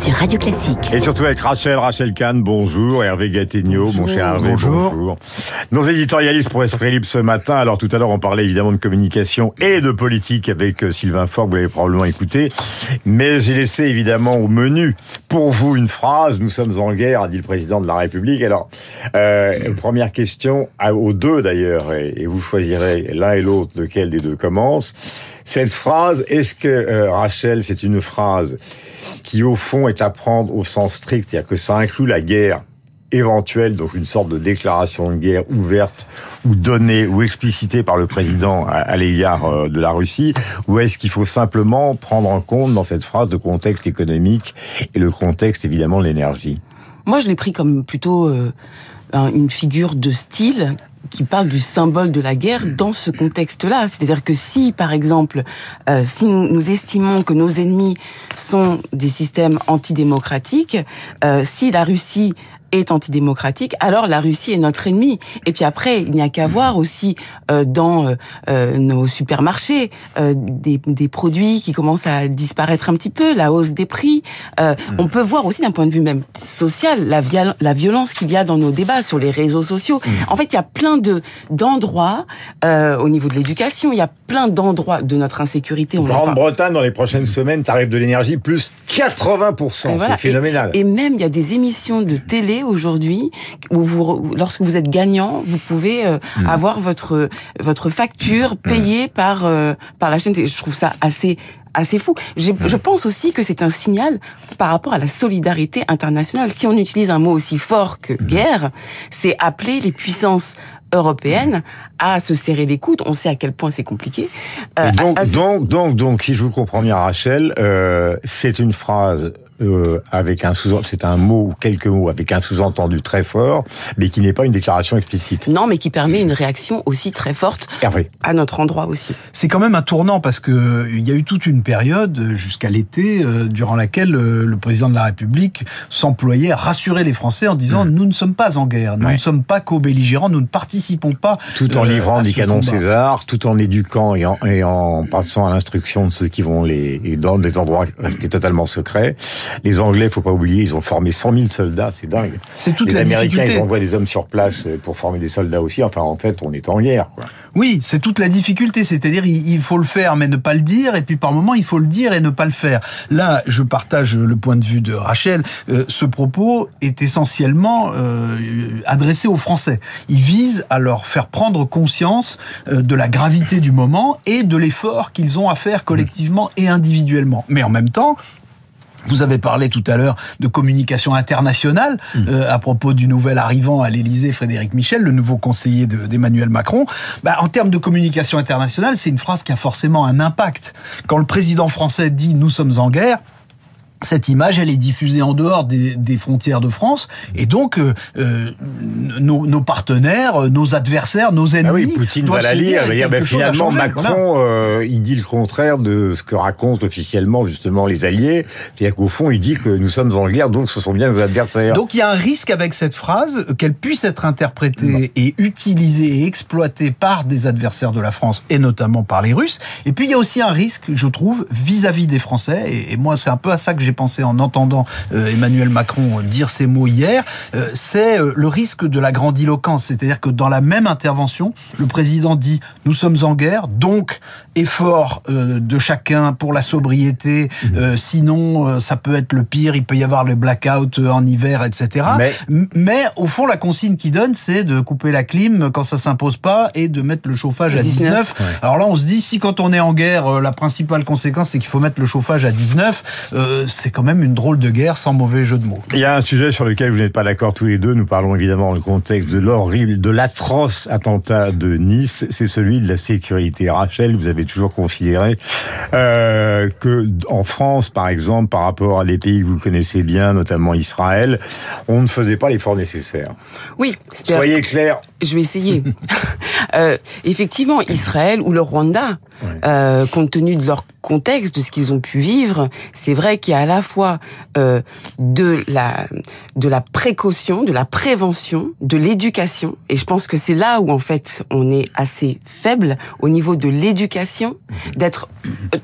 sur Radio Classique. Et surtout avec Rachel, Rachel Kahn, bonjour, Hervé Gattegno, mon cher Hervé, bonjour. Nos éditorialistes pour Esprit Libre ce matin, alors tout à l'heure on parlait évidemment de communication et de politique avec euh, Sylvain Faure, vous l'avez probablement écouté, mais j'ai laissé évidemment au menu pour vous une phrase, nous sommes en guerre, a dit le président de la République. Alors, euh, première question, aux deux d'ailleurs, et, vous choisirez l'un et l'autre lequel des deux commence. Cette phrase, est-ce que, euh, Rachel, c'est une phrase qui au fond est à prendre au sens strict, c'est-à-dire que ça inclut la guerre éventuelle, donc une sorte de déclaration de guerre ouverte ou donnée ou explicitée par le président à, l'égard euh, de la Russie, ou est-ce qu'il faut simplement prendre en compte dans cette phrase le contexte économique et le contexte évidemment de l'énergie? Moi, je l'ai pris comme plutôt euh, une figure de style qui parle du symbole de la guerre dans ce contexte-là. C'est-à-dire que si, par exemple, euh, si nous, estimons que nos ennemis sont des systèmes antidémocratiques, euh, si la Russie est antidémocratique, alors la Russie est notre ennemi. Et puis après, il n'y a qu'à voir aussi euh, dans euh, euh, nos supermarchés des, des, produits qui commencent à disparaître un petit peu, la hausse des prix. Mm. On peut voir aussi d'un point de vue même social la, la violence qu'il y a dans nos débats sur les réseaux sociaux. Mm. En fait, il y a plein de d'endroits au niveau de l'éducation, il y a plein d'endroits de notre insécurité. En Grande-Bretagne, dans les prochaines semaines, tarif de l'énergie plus 80%. C'est phénoménal. et même, il y a des émissions de télé aujourd'hui où vous, lorsque vous êtes gagnant, vous pouvez euh, mm. avoir votre votre facture mm. payée par euh, par la chaîne. Je trouve ça assez assez fou. Je mm. pense aussi que c'est un signal par rapport à la solidarité internationale. Si on utilise un mot aussi fort que guerre, c'est appeler les puissances européennes à se serrer les coudes. On sait à quel point c'est compliqué. Euh, donc, donc, donc, donc, si je vous comprends bien, Rachel, euh, c'est une phrase euh, avec un sous c'est un mot ou quelques mots avec un sous-entendu très fort, mais qui n'est pas une déclaration explicite. Non, mais qui permet une réaction aussi très forte Hervé. à notre endroit aussi. C'est quand même un tournant parce que il y a eu toute une période jusqu'à l'été euh, durant laquelle euh, le président de la République s'employait à rassurer les Français en disant mmh. nous ne sommes pas en guerre, nous ne sommes pas co-belligérants, nous ne participons pas. Tout en livrant des canons César, tout en éduquant et en, et en passant à l'instruction de ceux qui vont les dans des endroits restés totalement secrets. Les Anglais, faut pas oublier, ils ont formé 100 000 soldats, c'est dingue. C'est toute les Américains, ils envoient des hommes sur place pour former des soldats aussi. Enfin, en fait, on est en guerre. Quoi. Oui, c'est toute la difficulté. C'est-à-dire, il faut le faire, mais ne pas le dire. Et puis, par moment, il faut le dire et ne pas le faire. Là, je partage le point de vue de Rachel. Euh, ce propos est essentiellement euh, adressé aux Français. Il vise à leur faire prendre conscience euh, de la gravité du moment et de l'effort qu'ils ont à faire collectivement et individuellement. Mais en même temps, vous avez parlé tout à l'heure de communication internationale mmh. euh, à propos du nouvel arrivant à l'Élysée, Frédéric Michel, le nouveau conseiller d'Emmanuel Macron. Bah, en termes de communication internationale, c'est une phrase qui a forcément un impact. Quand le président français dit nous sommes en guerre, cette image, elle est diffusée en dehors des, des frontières de France, et donc euh, euh nos, nos, partenaires, nos adversaires, nos ennemis. Ah oui, Poutine va la lire. Ben, finalement, Macron, euh, il dit le contraire de ce que racontent officiellement justement les alliés. C'est-à-dire qu'au fond, il dit que nous sommes en guerre, donc ce sont bien nos adversaires. Donc il y a un risque avec cette phrase qu'elle puisse être interprétée et utilisée et exploitée par des adversaires de la France et notamment par les Russes. Et puis il y a aussi un risque, je trouve, vis-à-vis des Français. Et, et moi, c'est un peu à ça que j'ai pensé en entendant euh, Emmanuel Macron dire ces mots hier, euh, c'est euh, le risque de la grandiloquence. C'est-à-dire que dans la même intervention, le président dit nous sommes en guerre, donc effort de chacun pour la sobriété. Mmh. sinon, ça peut être le pire. Il peut y avoir le blackout en hiver, etc. Mais, Mais au fond, la consigne qu'il donne, c'est de couper la clim quand ça s'impose pas et de mettre le chauffage à 19. Alors là, on se dit si quand on est en guerre, la principale conséquence c'est qu'il faut mettre le chauffage à 19, c'est quand même une drôle de guerre sans mauvais jeu de mots. Il y a un sujet sur lequel vous n'êtes pas d'accord tous les deux. Nous parlons évidemment dans le contexte de l'horrible, de l'atroce attentat de Nice. C'est celui de la sécurité. Rachel, vous avez toujours considéré euh, que en France, par exemple, par rapport à des pays que vous connaissez bien, notamment Israël, on ne faisait pas l'effort nécessaire. Oui. Soyez clair Je vais essayer. euh, effectivement, Israël ou le Rwanda, euh, compte tenu de leur contexte, de ce qu'ils ont pu vivre, c'est vrai qu'il y a à la fois euh, de la de la précaution, de la prévention, de l'éducation, et je pense que c'est là où en fait on est assez faible au niveau de l'éducation, d'être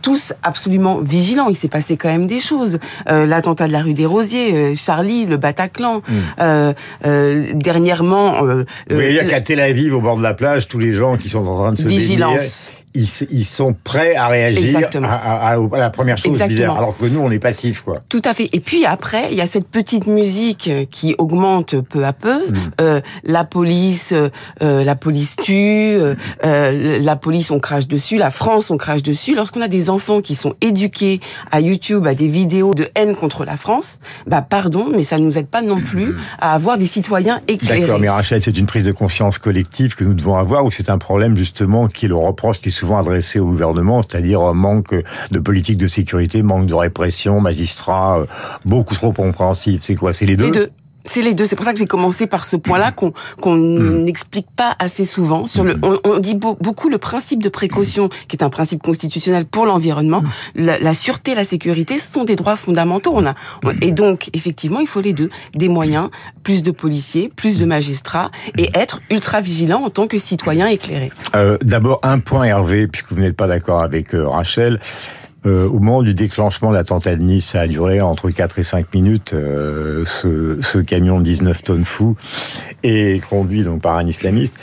tous absolument vigilants. Il s'est passé quand même des choses. Euh, L'attentat de la rue des Rosiers, euh, Charlie, le Bataclan, Mm. euh, euh, dernièrement. Euh, Vous voyez euh, qu'à Tel Aviv, au bord de la plage, tous les gens qui sont en train de se Vigilance. Ils, sont prêts à réagir à, à- à- à la première chose bizarre, alors que nous, on est passifs, quoi. Tout à fait. Et puis après, il y a cette petite musique qui augmente peu à peu. Mm. Euh, la police, euh, la police tue. euh, euh, la police, on crache dessus. La France, on crache dessus. Lorsqu'on a des enfants qui sont éduqués à YouTube, à des vidéos de haine contre la France, bah pardon, mais ça ne nous aide pas non plus à avoir des citoyens éclairés. D'accord, mais Rachel, c'est une prise de conscience collective que nous devons avoir, ou c'est un problème justement qui est le reproche qui est souvent adressé au gouvernement, c'est-à-dire un manque de politique de sécurité, manque de répression, magistrats euh, beaucoup trop compréhensifs. C'est quoi C'est les deux? Les deux. C'est les deux. C'est pour ça que j'ai commencé par ce point-là qu'on qu'on n'explique pas assez souvent. Sur le, on, on dit beau- beaucoup le principe de précaution, qui est un principe constitutionnel pour l'environnement. La, la sûreté, la sécurité, ce sont des droits fondamentaux. On a, et donc, effectivement, il faut les deux. Des moyens, plus de policiers, plus de magistrats, et être ultra vigilant en tant que citoyen éclairé. Euh, D'abord, un point, Hervé, puisque vous n'êtes pas d'accord avec euh, Rachel. Euh, au moment du déclenchement de l'attentat de Nice, ça a duré entre 4 et 5 minutes, euh, ce, ce camion de 19 tonnes fou, et conduit donc par un islamiste.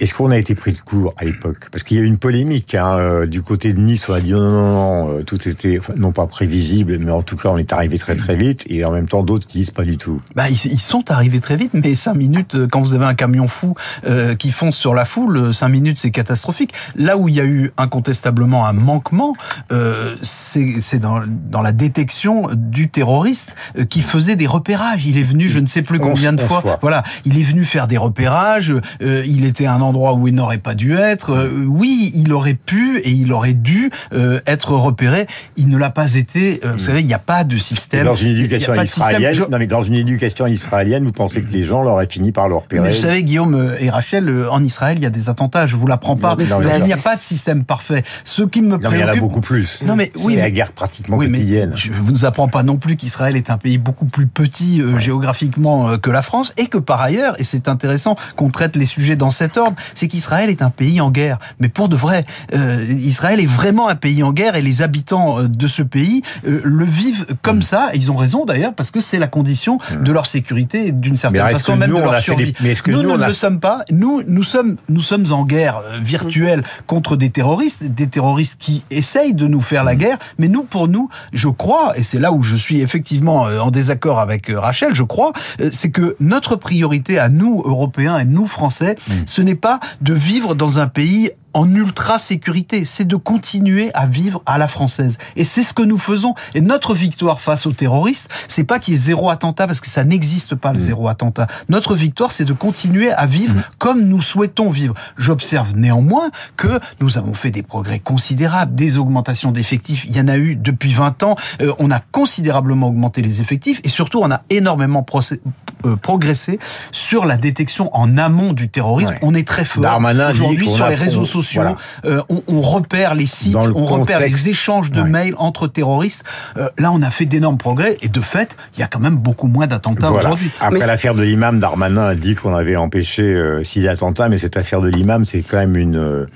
Est-ce qu'on a été pris de court à l'époque? Parce qu'il y a eu une polémique hein, euh, du côté de Nice. On a dit non, non, non, euh, tout était enfin, non pas prévisible, mais en tout cas on est arrivé très très vite. Et en même temps d'autres qui disent pas du tout. Bah, ils, ils sont arrivés très vite, mais cinq minutes, euh, quand vous avez un camion fou euh, qui fonce sur la foule, cinq minutes, c'est catastrophique. Là où il y a eu incontestablement un manquement, euh, c'est dans, dans la détection du terroriste euh, qui faisait des repérages. Il est venu, je ne sais plus combien de fois. fois. Voilà, il est venu faire des repérages. il était un endroit où il n'aurait pas dû être. Euh, oui, il aurait pu et il aurait dû euh, être repéré. Il ne l'a pas été. Euh, Vous savez, il n'y a pas de Et système. dans une éducation israélienne, Je- non mais dans une éducation israélienne, vous pensez que les gens l'auraient fini par le repérer Mais vous savez, Guillaume et Rachel, en Israël, il y a des attentats, je vous l'apprends pas. Mais il n'y a pas de système parfait. Ce qui me Non, il y en a beaucoup plus. Non, mais oui, c'est la guerre pratiquement Oui, mais quotidienne. je vous ne apprends pas non plus qu'Israël est un pays beaucoup plus petit euh, géographiquement euh, que la France et que par ailleurs, et c'est intéressant qu'on traite les sujets dans cet ordre, c'est qu'Israël est un pays en guerre. Mais pour de vrai, euh, Israël est vraiment un pays en guerre et les habitants euh, de ce pays euh, le vivent Mm. comme ça. Et ils ont raison d'ailleurs parce que c'est la condition de leur sécurité et d'une certaine Mais façon même nous, de leur survie. des- mais est-ce que nous, nous, nous on ne a- le sommes pas. Nous, nous sommes, nous sommes en guerre euh, virtuelle contre des terroristes, des terroristes qui essayent de nous faire la guerre. Mais nous, pour nous, je crois, et c'est là où je suis effectivement en désaccord avec Rachel, je crois, c'est que notre priorité à nous, Européens et nous, Français, ce n'est de vivre dans un pays en ultra sécurité, c'est de continuer à vivre à la française. Et c'est ce que nous faisons. Et notre victoire face aux terroristes, c'est pas qu'il y ait zéro attentat, parce que ça n'existe pas le zéro attentat. Notre victoire, c'est de continuer à vivre comme nous souhaitons vivre. J'observe néanmoins que nous avons fait des progrès considérables, des augmentations d'effectifs. Il y en a eu depuis 20 ans. Euh, on a considérablement augmenté les effectifs et surtout, on a énormément procé- euh, progressé sur la détection en amont du terrorisme. Ouais. On est très fort. Aujourd'hui, sur les réseaux on- sociaux, voilà. euh, on, on repère les sites, le on repère contexte. les échanges de Ouais. mails entre terroristes. Euh, là, on a fait d'énormes progrès et de fait, il y a quand même beaucoup moins d'attentats Voilà. aujourd'hui. Après Mais- l'affaire de l'imam, Darmanin a dit qu'on avait empêché euh, six attentats, mais cette affaire de l'imam, c'est quand même une...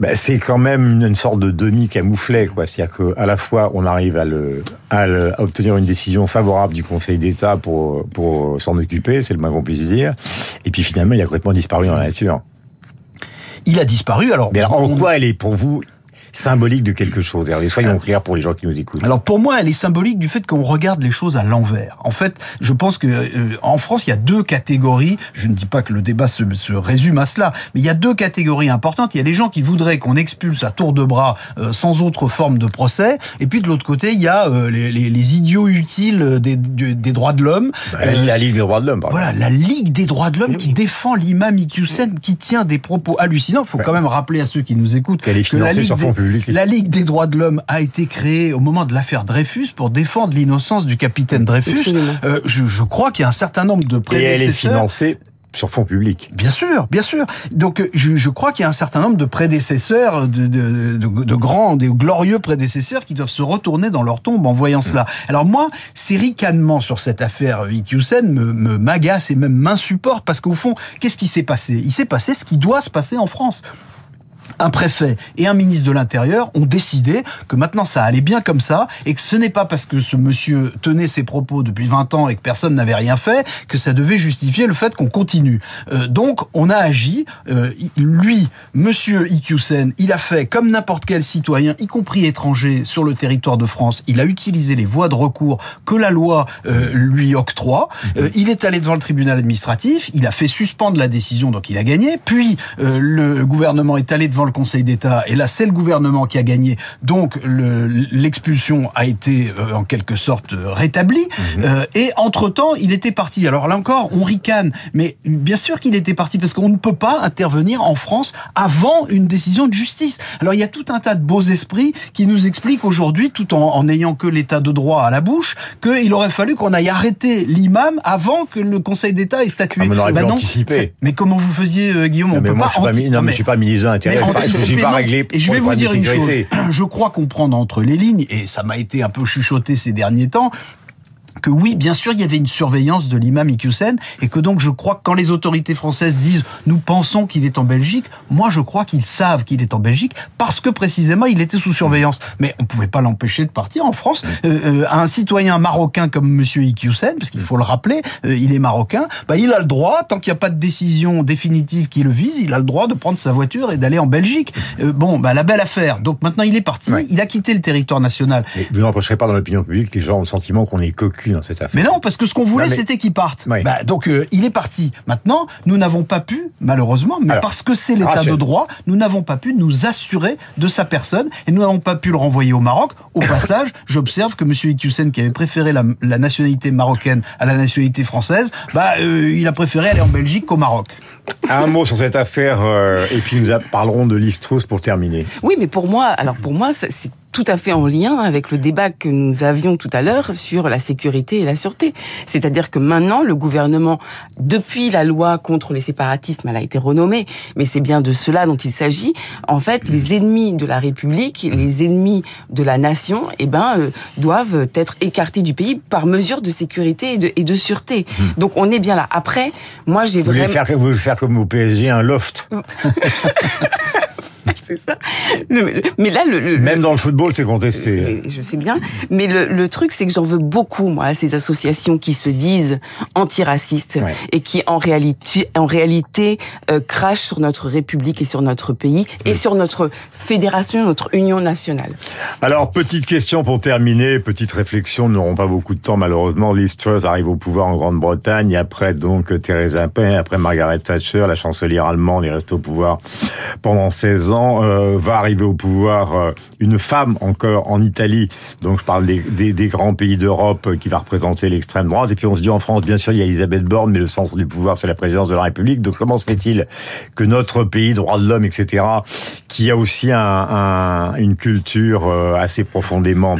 bah, c'est quand même une, une sorte de demi-camouflet, quoi. C'est-à-dire qu'à la fois, on arrive à, le, à, le- à obtenir une décision favorable du Conseil d'État pour, pour s'en occuper, c'est le moins qu'on puisse dire. Et puis finalement, il a complètement disparu dans la nature. Il a disparu. Alors, Mais alors, en quoi elle est pour vous symbolique de quelque chose Hervé Soyons clairs pour les gens qui nous écoutent. Alors pour moi, elle est symbolique du fait qu'on regarde les choses à l'envers. En fait, je pense que euh, en France, il y a deux catégories. Je ne dis pas que le débat se, se résume à cela, mais il y a deux catégories importantes. Il y a les gens qui voudraient qu'on expulse à tour de bras euh, sans autre forme de procès, et puis de l'autre côté, il y a euh, les, les- les idiots utiles des, des- des droits de l'homme. Bah, la, la Ligue des droits de l'homme, Voilà, la Ligue des droits de l'homme qui défend l'imam Iqiyoussen, qui tient des propos hallucinants. Il faut quand même rappeler à ceux qui nous écoutent Qu'elle est que la financée Ligue, sur fonds la Ligue des droits de l'homme a été créée au moment de l'affaire Dreyfus pour défendre l'innocence du capitaine Dreyfus. Euh, je, je crois qu'il y a un certain nombre de Et elle est prédécesseurs. financée sur fond public. Bien sûr, bien sûr. Donc je, je crois qu'il y a un certain nombre de prédécesseurs, de, de, de, de, grands, des glorieux prédécesseurs qui doivent se retourner dans leur tombe en voyant cela. Alors moi, ces ricanements sur cette affaire Ikyusen me, me m'agacent et même m'insupportent parce qu'au fond, qu'est-ce qui s'est passé? Il s'est passé ce qui doit se passer en France un préfet et un ministre de l'Intérieur ont décidé que maintenant ça allait bien comme ça et que ce n'est pas parce que ce monsieur tenait ses propos depuis 20 ans et que personne n'avait rien fait que ça devait justifier le fait qu'on continue. Euh, donc on a agi. Euh, lui, monsieur Ikyusen, il a fait comme n'importe quel citoyen, y compris étranger, sur le territoire de France. Il a utilisé les voies de recours que la loi euh, lui octroie. Euh, il est allé devant le tribunal administratif. Il a fait suspendre la décision, donc il a gagné. Puis le gouvernement est allé devant le Conseil d'État, et là c'est le gouvernement qui a gagné, donc l'expulsion a été euh, en quelque sorte rétablie, mmh. euh, et entre-temps il était parti. Alors là encore, on ricane, mais bien sûr qu'il était parti, parce qu'on ne peut pas intervenir en France avant une décision de justice. Alors il y a tout un tas de beaux esprits qui nous expliquent aujourd'hui, tout en n'ayant que l'état de droit à la bouche, qu'il aurait fallu qu'on aille arrêter l'imam avant que le Conseil d'État ait statué. Ah, mais, on bah non, mais comment vous faisiez, euh, Guillaume? On peut moi, pas. Je suis pas, non, mais je suis pas ministre de l'Intérieur pas réglé. Et je vais vous dire une chose. Je crois comprendre entre les lignes, et ça m'a été un peu chuchoté ces derniers temps, que oui, bien sûr, il y avait une surveillance de l'imam Iqiyoussen et que donc je crois que quand les autorités françaises disent nous pensons qu'il est en Belgique, moi je crois qu'ils savent qu'il est en Belgique parce que précisément il était sous surveillance. Mais on pouvait pas l'empêcher de partir en France. Euh, euh, un citoyen marocain comme Monsieur Iqiyoussen, parce qu'il faut le rappeler, euh, il est marocain, bah, il a le droit, tant qu'il n'y a pas de décision définitive qui le vise, il a le droit de prendre sa voiture et d'aller en Belgique. Bon, bah, la belle affaire. Donc maintenant il est parti, il a quitté le territoire national. Mais vous n'empêcherez pas dans l'opinion publique les gens ont le sentiment qu'on est cocu dans cette affaire. Mais non, parce que ce qu'on voulait, mais... c'était qu'il parte. Oui. Bah, donc, euh, il est parti. Maintenant, nous n'avons pas pu, malheureusement, mais Alors, parce que c'est l'état de droit, nous n'avons pas pu nous assurer de sa personne et nous n'avons pas pu le renvoyer au Maroc. Au passage, j'observe que M. Iqiyoussen, qui avait préféré la, la, nationalité marocaine à la nationalité française, bah, euh, il a préféré aller en Belgique qu'au Maroc. Un mot sur cette affaire, euh, et puis nous parlerons de l'Istrus pour terminer. Oui, mais pour moi, alors pour moi, c'est tout à fait en lien avec le débat que nous avions tout à l'heure sur la sécurité et la sûreté. C'est-à-dire que maintenant, le gouvernement, depuis la loi contre les séparatismes, elle a été renommée, mais c'est bien de cela dont il s'agit. En fait, les ennemis de la République, les ennemis de la nation, eh ben, euh, doivent être écartés du pays par mesure de sécurité et de, et de sûreté. Mmh. Donc, on est bien là. Après, moi, j'ai vraiment... Vous voulez faire, vous faire comme au PSG, un loft c'est ça. Le, mais là, le, le, même dans le football, c'est contesté. Je sais bien. Mais le, truc, c'est que j'en veux beaucoup, moi, à ces associations qui se disent antiracistes ouais. et qui, en réalité, en réalité, euh, crachent sur notre République et sur notre pays et sur notre fédération, notre union nationale. Alors, petite question pour terminer, petite réflexion. Nous n'aurons pas beaucoup de temps, malheureusement. Liz Truss arrive au pouvoir en Grande-Bretagne. Après, donc, Theresa May, après Margaret Thatcher, la chancelière allemande est restée au pouvoir pendant 16 ans. Euh, va arriver au pouvoir euh, une femme encore en Italie. Donc je parle des, des, des grands pays d'Europe euh, qui va représenter l'extrême droite. Et puis on se dit en France, bien sûr, il y a Elisabeth Borne, mais le centre du pouvoir, c'est la présidence de la République. Donc comment se fait-il que notre pays, droit de l'homme, etc., qui a aussi un, un, une culture assez profondément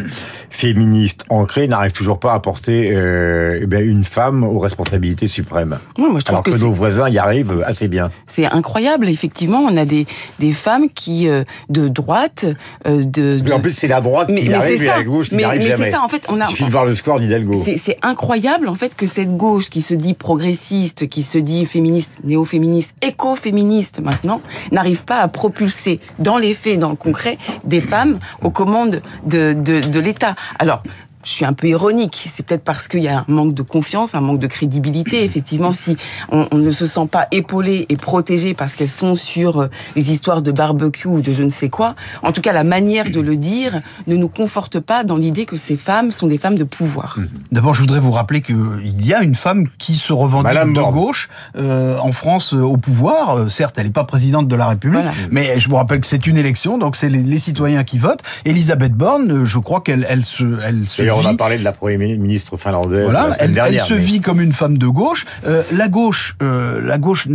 féministe ancrée, n'arrive toujours pas à porter euh, eh une femme aux responsabilités suprêmes? Ouais, moi, je Alors que, que nos voisins y arrivent assez bien. C'est incroyable, effectivement. On a des, des femmes qui, euh, de droite, euh, de, de... En plus, c'est la droite mais, qui mais arrive et ça. la gauche qui mais, n'arrive mais jamais. c'est ça, en fait, on a, Il suffit de voir le score d'Hidalgo. C'est incroyable, en fait, que cette gauche qui se dit progressiste, qui se dit féministe, néo-féministe, éco-féministe maintenant, n'arrive pas à propulser dans les faits, dans le concret, des femmes aux commandes de, de, de l'État. Alors, je suis un peu ironique. C'est peut-être parce qu'il y a un manque de confiance, un manque de crédibilité. Effectivement, si on, on ne se sent pas épaulé et protégé parce qu'elles sont sur euh, les histoires de barbecue ou de je ne sais quoi, en tout cas, la manière de le dire ne nous conforte pas dans l'idée que ces femmes sont des femmes de pouvoir. D'abord, je voudrais vous rappeler qu'il y a une femme qui se revendique Madame de Borne. gauche euh, en France euh, au pouvoir. Euh, certes, elle n'est pas présidente de la République, Voilà. mais je vous rappelle que c'est une élection, donc c'est les, les citoyens qui votent. Elisabeth Borne, je crois qu'elle elle se, elle se on a parlé de la première ministre finlandaise. Voilà, elle, dernière, elle, se vit comme une femme de gauche. Euh, la gauche, euh, la gauche.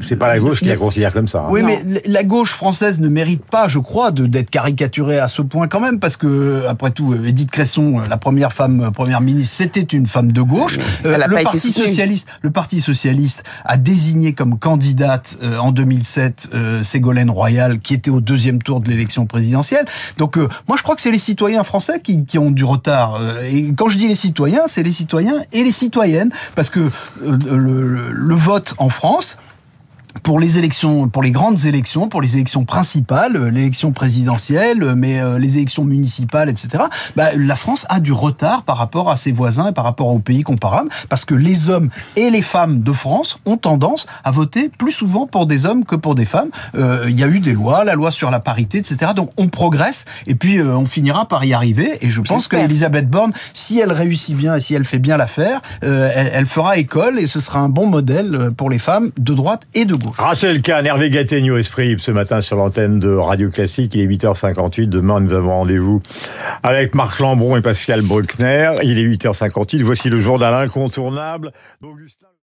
C'est pas la gauche qui la considère comme ça. Hein. Oui, mais la gauche française ne mérite pas, je crois, d'être caricaturée à ce point quand même, parce que après tout, Edith Cresson, la première femme première ministre, c'était une femme de gauche. Euh, le Parti socialiste, le Parti socialiste a désigné comme candidate euh, en 2007 euh, Ségolène Royal, qui était au deuxième tour de l'élection présidentielle. Donc moi, je crois que c'est les citoyens français qui, qui, ont du retard. Et quand je dis les citoyens, c'est les citoyens et les citoyennes, parce que le, le vote en France, pour les élections, pour les grandes élections, pour les élections principales, euh, l'élection présidentielle, euh, mais euh, les élections municipales, etc. Bah, la France a du retard par rapport à ses voisins et par rapport aux pays comparables, parce que les hommes et les femmes de France ont tendance à voter plus souvent pour des hommes que pour des femmes. Il y a eu des lois, la loi sur la parité, etc. Donc on progresse et puis on finira par y arriver. Et je pense qu'Elisabeth Borne, si elle réussit bien et si elle fait bien l'affaire, elle, elle fera école et ce sera un bon modèle pour les femmes de droite et de Rachel Kahn, Hervé Gattegno, Esprit ce matin sur l'antenne de Radio Classique. Il est 8h58. Demain, nous avons rendez-vous avec Marc Lambron et Pascal Bruckner. Il est 8h58. Voici le journal incontournable.